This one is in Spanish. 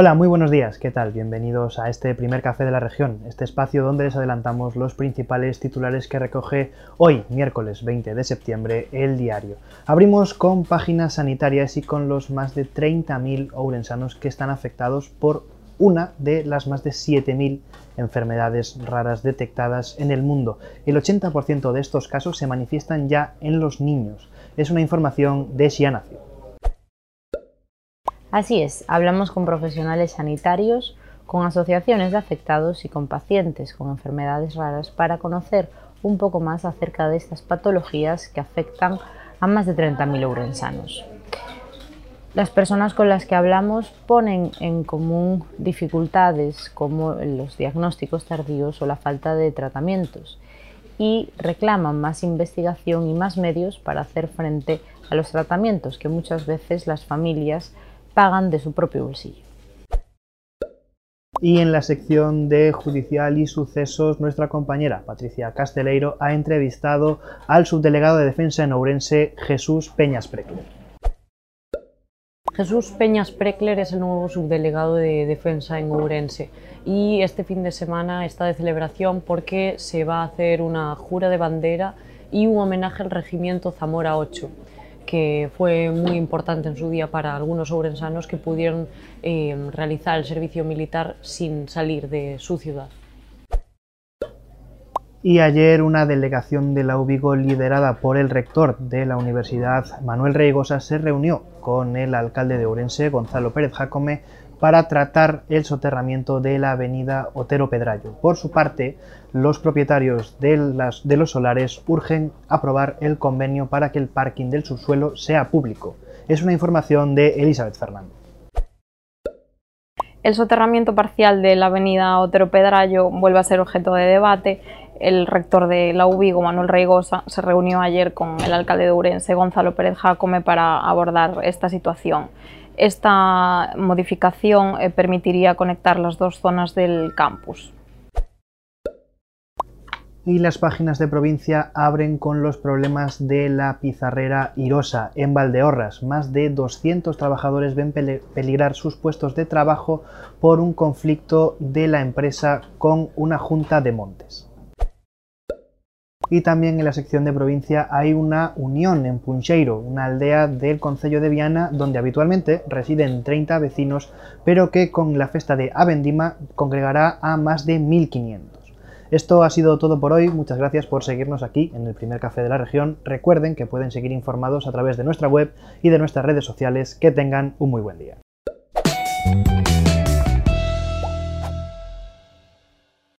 Hola, muy buenos días, ¿qué tal? Bienvenidos a este primer café de la región, este espacio donde les adelantamos los principales titulares que recoge hoy, miércoles 20 de septiembre, el diario. Abrimos con páginas sanitarias y con los más de 30.000 ourensanos que están afectados por una de las más de 7.000 enfermedades raras detectadas en el mundo. El 80% de estos casos se manifiestan ya en los niños. Es una información de Xianacio. Así es, hablamos con profesionales sanitarios, con asociaciones de afectados y con pacientes con enfermedades raras para conocer un poco más acerca de estas patologías que afectan a más de 30.000 ourensanos. Las personas con las que hablamos ponen en común dificultades como los diagnósticos tardíos o la falta de tratamientos y reclaman más investigación y más medios para hacer frente a los tratamientos que muchas veces las familias pagan de su propio bolsillo. Y en la sección de judicial y sucesos, nuestra compañera Patricia Casteleiro ha entrevistado al subdelegado de defensa en Ourense, Jesús Peñas Precler. Jesús Peñas Precler es el nuevo subdelegado de defensa en Ourense y este fin de semana está de celebración porque se va a hacer una jura de bandera y un homenaje al regimiento Zamora 8 que fue muy importante en su día para algunos ourensanos que pudieron eh, realizar el servicio militar sin salir de su ciudad. Y ayer una delegación de la UBIGO liderada por el rector de la Universidad, Manuel Reigosa, se reunió con el alcalde de Ourense, Gonzalo Pérez Jacome, para tratar el soterramiento de la avenida Otero Pedrayo. Por su parte, los propietarios de, los solares urgen aprobar el convenio para que el parking del subsuelo sea público. Es una información de Elizabeth Fernández. El soterramiento parcial de la avenida Otero Pedrayo vuelve a ser objeto de debate. El rector de la UBIGO, Manuel Reigosa, se reunió ayer con el alcalde de Urense, Gonzalo Pérez Jacome, para abordar esta situación. Esta modificación eh, permitiría conectar las dos zonas del campus. Y las páginas de provincia abren con los problemas de la pizarrera Irosa en Valdeorras. Más de 200 trabajadores ven peligrar sus puestos de trabajo por un conflicto de la empresa con una junta de montes y también en la sección de provincia hay una unión en Puncheiro, una aldea del concello de Viana donde habitualmente residen 30 vecinos, pero que con la festa de Avendima congregará a más de 1500. Esto ha sido todo por hoy, muchas gracias por seguirnos aquí en el primer café de la región. Recuerden que pueden seguir informados a través de nuestra web y de nuestras redes sociales. Que tengan un muy buen día.